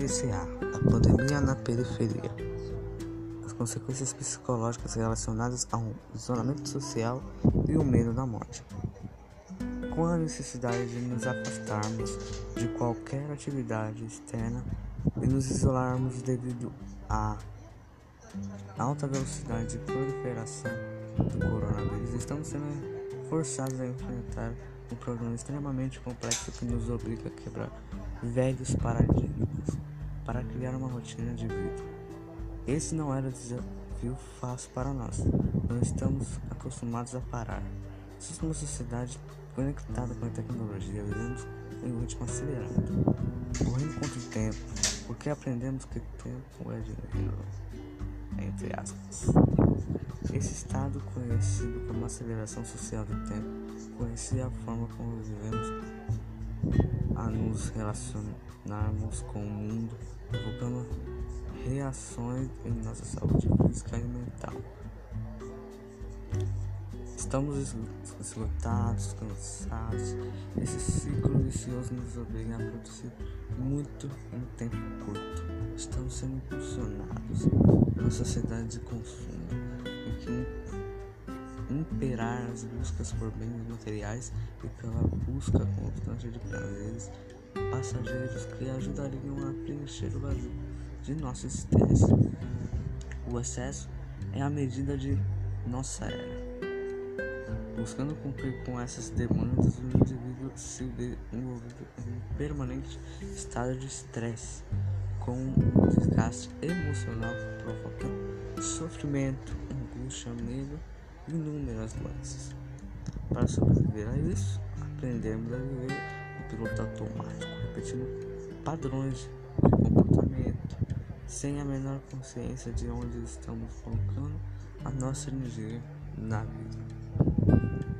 PCA, a pandemia na periferia. As consequências psicológicas relacionadas ao isolamento social e o medo da morte. Com a necessidade de nos afastarmos de qualquer atividade externa e nos isolarmos devido à alta velocidade de proliferação do coronavírus, estamos sendo forçados a enfrentar um problema extremamente complexo que nos obriga a quebrar velhos paradigmas para criar uma rotina de vida. Esse não era um desafio fácil para nós. Não estamos acostumados a parar. Somos uma sociedade conectada com a tecnologia, vivemos em ritmo acelerado, correndo contra o tempo, porque aprendemos que tempo é dinheiro. Entre aspas. Esse estado, conhecido como aceleração social do tempo, conhecia a forma como vivemos a nos relacionarmos com o mundo, provocando reações em nossa saúde física e mental. Estamos esgotados, cansados. Esse ciclo vicioso nos obriga a produzir muito em tempo curto. Estamos sendo impulsionados numa sociedade de consumo em que imperar as buscas por bens materiais e pela busca constante de prazeres passageiros que ajudariam a preencher o vazio de nossa existência. O excesso é a medida de nossa era. Buscando cumprir com essas demandas, o indivíduo se vê envolvido em um permanente estado de estresse, com um desgaste emocional que provoca sofrimento, angústia, medo inúmeras doenças. Para sobreviver a isso, aprendemos a viver no piloto automático, repetindo padrões de comportamento, sem a menor consciência de onde estamos colocando a nossa energia na vida.